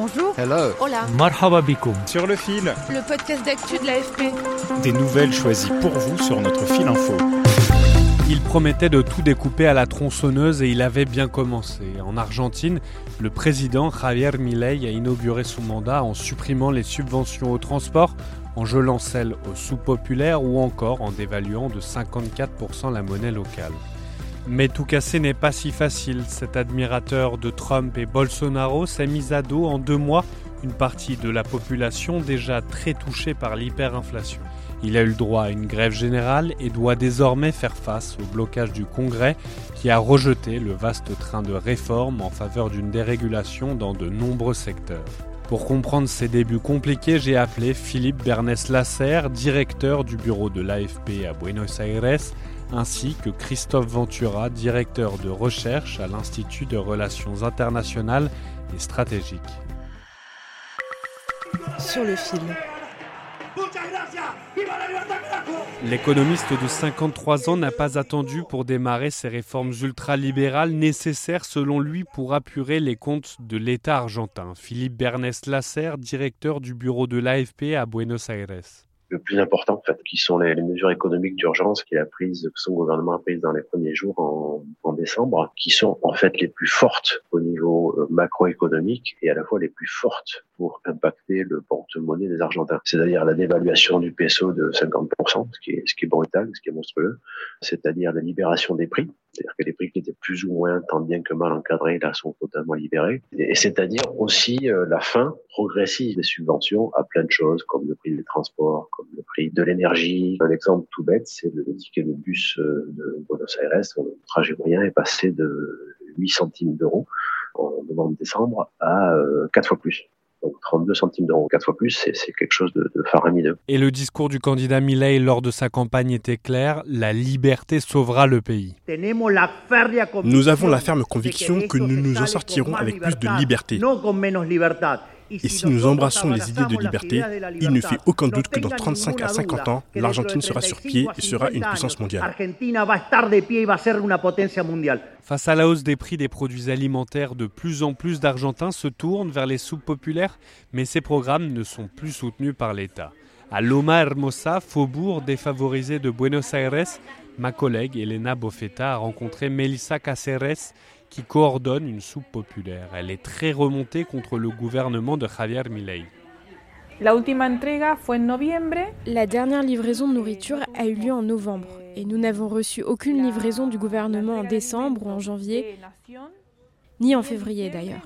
Bonjour. Hello. Hola. Marhaba bikoum. Sur le fil. Le podcast d'actu de l'AFP. Des nouvelles choisies pour vous sur notre fil info. Il promettait de tout découper à la tronçonneuse et il avait bien commencé. En Argentine, le président Javier Milei a inauguré son mandat en supprimant les subventions au transport, en gelant celles aux sous-populaires ou encore en dévaluant de 54% la monnaie locale. Mais tout casser n'est pas si facile. Cet admirateur de Trump et Bolsonaro s'est mis à dos en deux mois une partie de la population déjà très touchée par l'hyperinflation. Il a eu le droit à une grève générale et doit désormais faire face au blocage du Congrès qui a rejeté le vaste train de réformes en faveur d'une dérégulation dans de nombreux secteurs. Pour comprendre ces débuts compliqués, j'ai appelé Philippe Bernès Lasserre, directeur du bureau de l'AFP à Buenos Aires, ainsi que Christophe Ventura, directeur de recherche à l'Institut de Relations internationales et stratégiques. Sur le fil. L'économiste de 53 ans n'a pas attendu pour démarrer ces réformes ultralibérales nécessaires selon lui pour apurer les comptes de l'État argentin. Philippe Bernès Lasserre, directeur du bureau de l'AFP à Buenos Aires le plus important, en fait, qui sont les, mesures économiques d'urgence qu'il a prises, que son gouvernement a prises dans les premiers jours en, en, décembre, qui sont en fait les plus fortes au niveau euh, macroéconomique et à la fois les plus fortes pour impacter le porte-monnaie des Argentins. C'est-à-dire la dévaluation du peso de 50%, ce qui est, ce qui est brutal, ce qui est monstrueux, c'est-à-dire la libération des prix, c'est-à-dire que les prix qui étaient plus ou moins tant bien que mal encadrés, là, sont totalement libérés. Et c'est-à-dire aussi euh, la fin progressive des subventions à plein de choses, comme le prix des transports, comme le prix de l'énergie. Un exemple tout bête, c'est le ticket de bus euh, de Buenos Aires. Le trajet moyen est passé de 8 centimes d'euros en novembre-décembre à euh, 4 fois plus. Donc 32 centimes d'euros, quatre fois plus, c'est quelque chose de, de faramineux. Et le discours du candidat Milei lors de sa campagne était clair, la liberté sauvera le pays. Nous avons la ferme conviction que nous nous en sortirons avec plus de liberté. Et si nous embrassons les idées de liberté, il ne fait aucun doute que dans 35 à 50 ans, l'Argentine sera sur pied et sera une puissance mondiale. Face à la hausse des prix des produits alimentaires, de plus en plus d'Argentins se tournent vers les soupes populaires, mais ces programmes ne sont plus soutenus par l'État. À Loma Hermosa, faubourg défavorisé de Buenos Aires, ma collègue Elena Bofetta a rencontré Melissa Caceres, qui coordonne une soupe populaire. Elle est très remontée contre le gouvernement de Javier Milei. La, La dernière livraison de nourriture a eu lieu en novembre et nous n'avons reçu aucune livraison du gouvernement en décembre ou en janvier, ni en février d'ailleurs.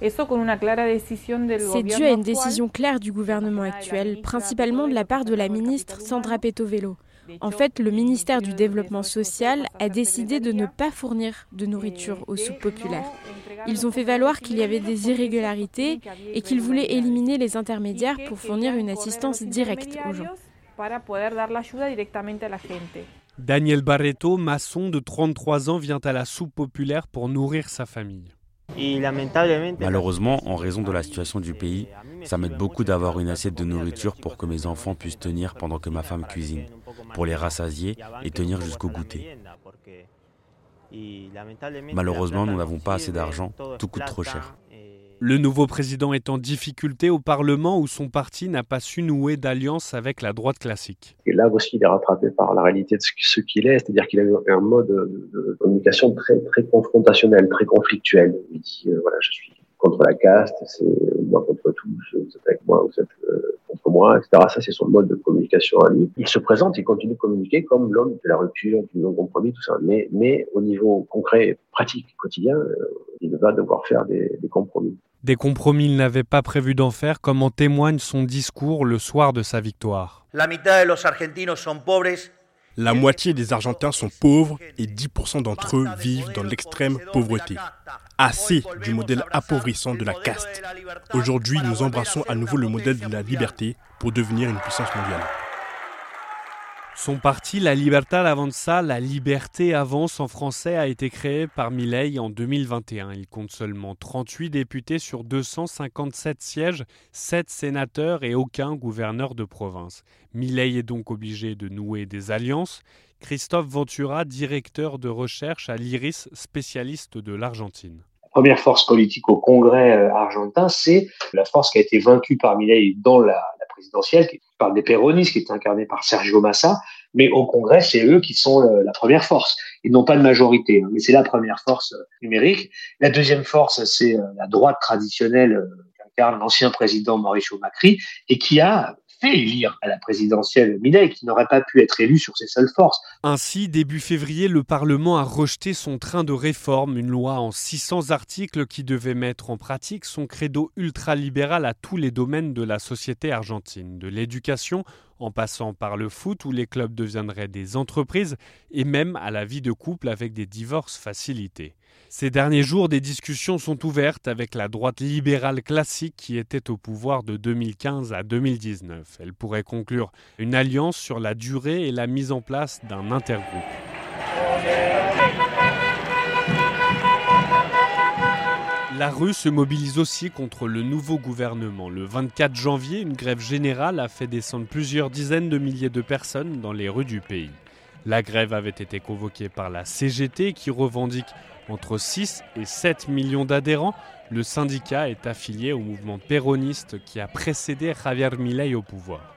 C'est dû à une décision claire du gouvernement actuel, principalement de la part de la ministre Sandra Petovelo. En fait, le ministère du Développement social a décidé de ne pas fournir de nourriture aux soupes populaires. Ils ont fait valoir qu'il y avait des irrégularités et qu'ils voulaient éliminer les intermédiaires pour fournir une assistance directe aux gens. Daniel Barreto, maçon de 33 ans, vient à la soupe populaire pour nourrir sa famille. Malheureusement, en raison de la situation du pays, ça m'aide beaucoup d'avoir une assiette de nourriture pour que mes enfants puissent tenir pendant que ma femme cuisine, pour les rassasier et tenir jusqu'au goûter. Malheureusement, nous n'avons pas assez d'argent, tout coûte trop cher. Le nouveau président est en difficulté au Parlement où son parti n'a pas su nouer d'alliance avec la droite classique. Et là aussi, il est rattrapé par la réalité de ce qu'il est, c'est-à-dire qu'il a eu un mode de communication très, très confrontationnel, très conflictuel. Il dit, euh, voilà, je suis contre la caste, c'est moi contre tous, vous êtes avec moi, vous êtes euh, contre moi, etc. Ça, c'est son mode de communication à lui. Il se présente, il continue de communiquer comme l'homme de la rupture, du non-compromis, tout ça. Mais, mais au niveau concret, pratique, quotidien, euh, il va devoir faire des, des compromis. Des compromis il n'avait pas prévu d'en faire, comme en témoigne son discours le soir de sa victoire. La mitad de los argentinos son pobres La moitié des Argentins sont pauvres et 10% d'entre eux vivent dans l'extrême pauvreté. Assez du modèle appauvrissant de la caste. Aujourd'hui, nous embrassons à nouveau le modèle de la liberté pour devenir une puissance mondiale. Son parti, La Libertad Avanza, La Liberté Avance en français, a été créé par Milei en 2021. Il compte seulement 38 députés sur 257 sièges, 7 sénateurs et aucun gouverneur de province. Milei est donc obligé de nouer des alliances. Christophe Ventura, directeur de recherche à l'IRIS, spécialiste de l'Argentine. La première force politique au Congrès euh, argentin, c'est la force qui a été vaincue par Milei dans la, présidentielle, qui des péronistes, qui est incarné par Sergio Massa, mais au Congrès, c'est eux qui sont la première force. Ils n'ont pas de majorité, hein, mais c'est la première force euh, numérique. La deuxième force, c'est euh, la droite traditionnelle euh, qu'incarne l'ancien président Mauricio Macri et qui a élire à la présidentielle Milei, qui n'aurait pas pu être élu sur ses seules forces. Ainsi, début février, le Parlement a rejeté son train de réforme, une loi en 600 articles qui devait mettre en pratique son credo ultralibéral à tous les domaines de la société argentine, de l'éducation en passant par le foot où les clubs deviendraient des entreprises et même à la vie de couple avec des divorces facilités. Ces derniers jours, des discussions sont ouvertes avec la droite libérale classique qui était au pouvoir de 2015 à 2019. Elle pourrait conclure une alliance sur la durée et la mise en place d'un intergroupe. La rue se mobilise aussi contre le nouveau gouvernement. Le 24 janvier, une grève générale a fait descendre plusieurs dizaines de milliers de personnes dans les rues du pays. La grève avait été convoquée par la CGT qui revendique entre 6 et 7 millions d'adhérents. Le syndicat est affilié au mouvement péroniste qui a précédé Javier Milei au pouvoir.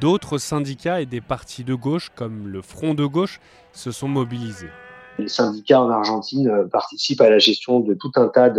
D'autres syndicats et des partis de gauche comme le Front de gauche se sont mobilisés. Les syndicats en Argentine euh, participent à la gestion de tout un tas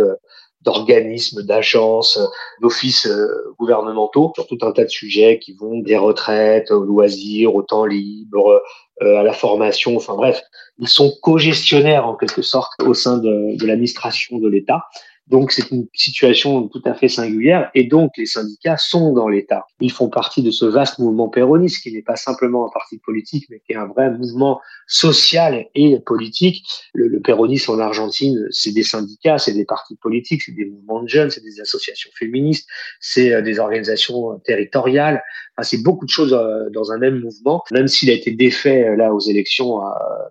d'organismes, d'agences, d'offices euh, gouvernementaux sur tout un tas de sujets qui vont des retraites aux loisirs, au temps libre, euh, à la formation, enfin bref, ils sont co-gestionnaires en quelque sorte au sein de, de l'administration de l'État. Donc c'est une situation tout à fait singulière et donc les syndicats sont dans l'État. Ils font partie de ce vaste mouvement péroniste qui n'est pas simplement un parti politique mais qui est un vrai mouvement social et politique. Le, le péronisme en Argentine, c'est des syndicats, c'est des partis politiques, c'est des mouvements de jeunes, c'est des associations féministes, c'est euh, des organisations territoriales. C'est beaucoup de choses euh, dans un même mouvement. Même s'il a été défait euh, là aux élections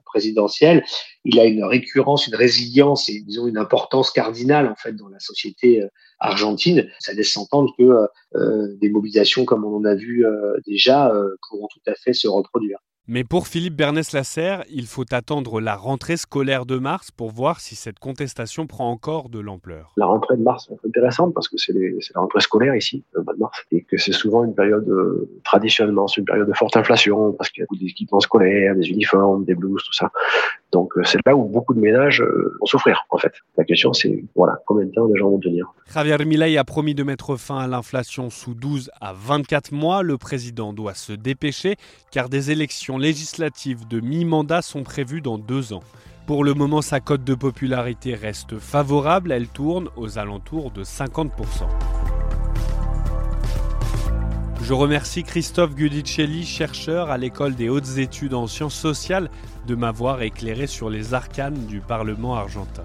présidentielles, il a une récurrence, une résilience et disons une importance cardinale en fait dans la société euh, argentine. Ça laisse s'entendre que euh, euh, des mobilisations comme on en a vu déjà pourront tout à fait se reproduire. Mais pour Philippe Bernès-Lasserre, il faut attendre la rentrée scolaire de mars pour voir si cette contestation prend encore de l'ampleur. La rentrée de mars est intéressante parce que c'est la rentrée scolaire ici, le mois de mars, et que c'est souvent une période, euh, traditionnellement, c'est une période de forte inflation parce qu'il y a beaucoup d'équipements scolaires, des uniformes, des blouses, tout ça. Donc euh, c'est là où beaucoup de ménages euh, vont souffrir, en fait. La question, c'est voilà, combien de temps les gens vont tenir. Javier Milei a promis de mettre fin à l'inflation sous 12 à 24 mois. Le président doit se dépêcher car des élections législatives de mi-mandat sont prévues dans deux ans. Pour le moment, sa cote de popularité reste favorable, elle tourne aux alentours de 50%. Je remercie Christophe Gudicelli, chercheur à l'école des hautes études en sciences sociales, de m'avoir éclairé sur les arcanes du Parlement argentin.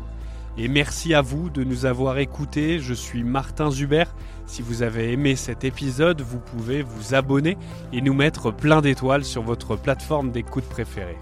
Et merci à vous de nous avoir écoutés. Je suis Martin Zuber. Si vous avez aimé cet épisode, vous pouvez vous abonner et nous mettre plein d'étoiles sur votre plateforme d'écoute préférée.